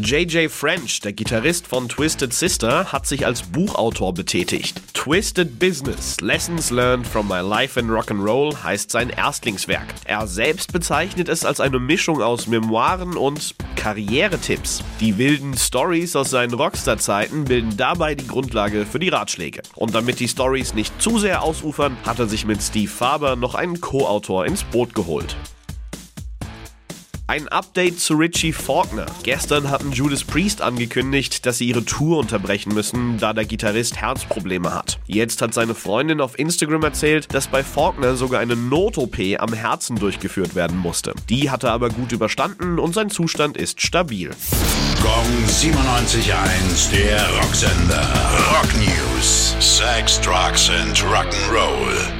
JJ French, der Gitarrist von Twisted Sister, hat sich als Buchautor betätigt. Twisted Business: Lessons Learned from My Life in Rock'n'Roll heißt sein Erstlingswerk. Er selbst bezeichnet es als eine Mischung aus Memoiren und Karrieretipps. Die wilden Stories aus seinen Rockstar-Zeiten bilden dabei die Grundlage für die Ratschläge. Und damit die Stories nicht zu sehr ausufern, hat er sich mit Steve Faber noch einen Co-Autor ins Boot geholt. Ein Update zu Richie Faulkner. Gestern hatten Judas Priest angekündigt, dass sie ihre Tour unterbrechen müssen, da der Gitarrist Herzprobleme hat. Jetzt hat seine Freundin auf Instagram erzählt, dass bei Faulkner sogar eine Not-OP am Herzen durchgeführt werden musste. Die hat er aber gut überstanden und sein Zustand ist stabil. Gong 97.1, der Rocksender. Rock News. Sex, Drugs and Rock'n'Roll.